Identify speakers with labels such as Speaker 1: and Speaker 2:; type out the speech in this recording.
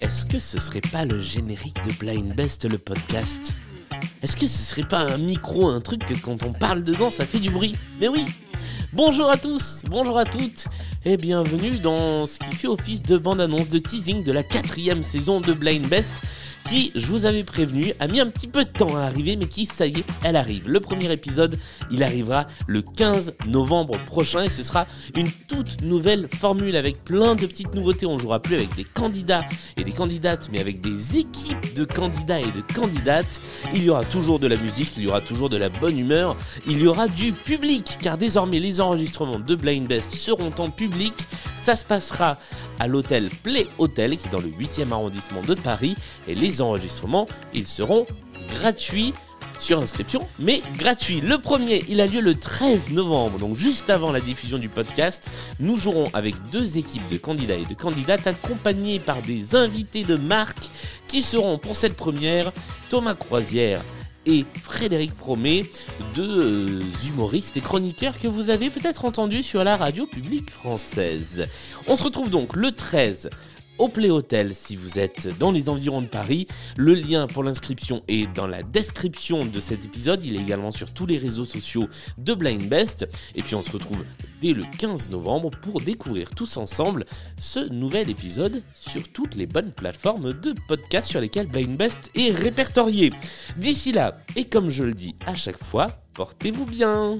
Speaker 1: Est-ce que ce serait pas le générique de Blind Best le podcast? Est-ce que ce serait pas un micro, un truc que quand on parle dedans ça fait du bruit? Mais oui! Bonjour à tous, bonjour à toutes, et bienvenue dans ce qui fait office de bande-annonce de teasing de la quatrième saison de Blind Best qui, je vous avais prévenu, a mis un petit peu de temps à arriver, mais qui, ça y est, elle arrive. Le premier épisode, il arrivera le 15 novembre prochain et ce sera une toute nouvelle formule avec plein de petites nouveautés. On jouera plus avec des candidats et des candidates, mais avec des équipes de candidats et de candidates. Il y aura toujours de la musique, il y aura toujours de la bonne humeur, il y aura du public, car désormais les enregistrements de Blind Best seront en public. Ça se passera à l'hôtel Play Hotel qui est dans le 8e arrondissement de Paris et les enregistrements, ils seront gratuits sur inscription, mais gratuits. Le premier, il a lieu le 13 novembre, donc juste avant la diffusion du podcast. Nous jouerons avec deux équipes de candidats et de candidates accompagnés par des invités de marque qui seront pour cette première Thomas Croisière et Frédéric Fromet, deux euh, humoristes et chroniqueurs que vous avez peut-être entendus sur la radio publique française. On se retrouve donc le 13 au Play Hotel si vous êtes dans les environs de Paris. Le lien pour l'inscription est dans la description de cet épisode. Il est également sur tous les réseaux sociaux de Blind Best. Et puis on se retrouve dès le 15 novembre pour découvrir tous ensemble ce nouvel épisode sur toutes les bonnes plateformes de podcast sur lesquelles Blind Best est répertorié. D'ici là, et comme je le dis à chaque fois, portez-vous bien.